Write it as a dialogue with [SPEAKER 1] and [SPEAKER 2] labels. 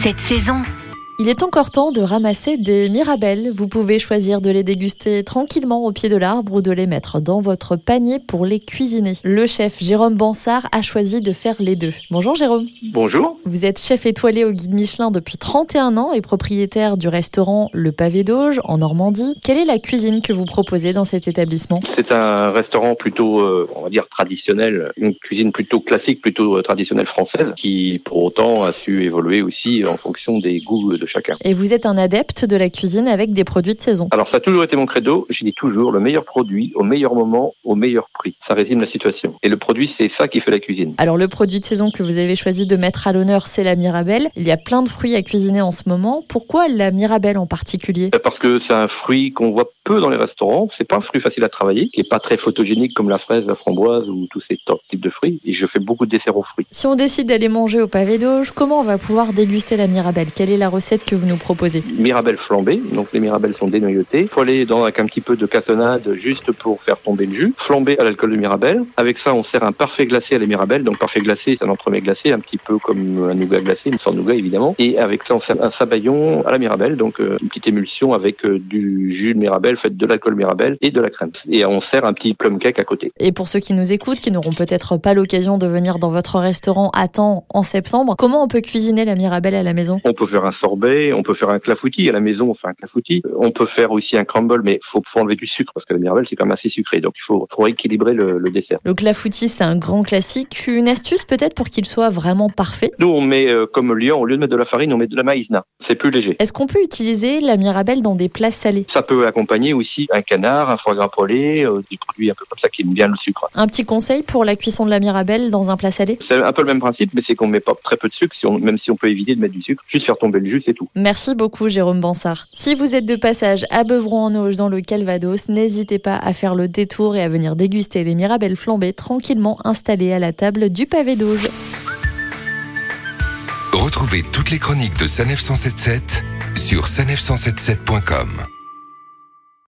[SPEAKER 1] Cette saison,
[SPEAKER 2] Il est encore temps de ramasser des mirabelles. Vous pouvez choisir de les déguster tranquillement au pied de l'arbre ou de les mettre dans votre panier pour les cuisiner. Le chef Jérôme Bansard a choisi de faire les deux. Bonjour Jérôme.
[SPEAKER 3] Bonjour.
[SPEAKER 2] Vous êtes chef étoilé au guide Michelin depuis 31 ans et propriétaire du restaurant Le Pavé d'Auge en Normandie. Quelle est la cuisine que vous proposez dans cet établissement?
[SPEAKER 3] C'est un restaurant plutôt, euh, on va dire, traditionnel, une cuisine plutôt classique, plutôt euh, traditionnelle française, qui pour autant a su évoluer aussi en fonction des goûts de chacun.
[SPEAKER 2] Et vous êtes un adepte de la cuisine avec des produits de saison.
[SPEAKER 3] Alors ça a toujours été mon credo, je dis toujours le meilleur produit, au meilleur moment, au meilleur prix. Ça résume la situation. Et le produit, c'est ça qui fait la cuisine.
[SPEAKER 2] Alors le produit de saison que vous avez choisi de mettre à l'honneur, c'est la mirabelle. Il y a plein de fruits à cuisiner en ce moment. Pourquoi la mirabelle en particulier?
[SPEAKER 3] Parce que c'est un fruit qu'on voit peu dans les restaurants. C'est pas un fruit facile à travailler, qui est pas très photogénique comme la fraise, la framboise ou tous ces types de fruits. Et je fais beaucoup de desserts aux fruits.
[SPEAKER 2] Si on décide d'aller manger au pavé d'auge, comment on va pouvoir déguster la mirabelle? Quelle est la recette que vous nous proposez
[SPEAKER 3] Mirabelle flambée, donc les mirabelles sont dénoyautées, poêlées dans avec un petit peu de cassonade juste pour faire tomber le jus, flambées à l'alcool de mirabelle. Avec ça, on sert un parfait glacé à la mirabelle. Donc parfait glacé, c'est un entremets glacé, un petit peu comme un nougat glacé, une sorte de nougat évidemment. Et avec ça, on sert un sabayon à la mirabelle, donc euh, une petite émulsion avec euh, du jus de mirabelle fait de l'alcool mirabelle et de la crème. Et on sert un petit plum cake à côté.
[SPEAKER 2] Et pour ceux qui nous écoutent, qui n'auront peut-être pas l'occasion de venir dans votre restaurant à temps en septembre, comment on peut cuisiner la mirabelle à la maison?
[SPEAKER 3] On peut faire un sorbet, on peut faire un clafoutis à la maison, on fait un clafoutis. On peut faire aussi un crumble, mais faut, faut enlever du sucre parce que la mirabelle c'est quand même assez sucré, donc il faut, faut équilibrer le, le dessert.
[SPEAKER 2] Le clafoutis, c'est un grand classique. Une astuce peut-être pour qu'il soit vraiment parfait?
[SPEAKER 3] Nous on met euh, comme Lyon, au lieu de mettre de la farine, on met de la maïzena. C'est plus léger.
[SPEAKER 2] Est-ce qu'on peut utiliser la mirabelle dans des plats salés?
[SPEAKER 3] Ça peut accompagner aussi un canard, un foie gras poêlé, euh, des produits un peu comme ça qui aiment bien le sucre.
[SPEAKER 2] Un petit conseil pour la cuisson de la mirabelle dans un plat salé?
[SPEAKER 3] C'est un peu le même principe, mais c'est qu'on met pas très peu de sucre, si on, même si on peut éviter de mettre du sucre, juste faire tomber le jus, c'est tout.
[SPEAKER 2] Merci beaucoup Jérôme Bansard. Si vous êtes de passage à Beuvron-en-Auge dans le Calvados, n'hésitez pas à faire le détour et à venir déguster les mirabelles flambées tranquillement installées à la table du pavé d'Auge.
[SPEAKER 1] retrouvez toutes les chroniques de Sanef 177 sur sanef177.com.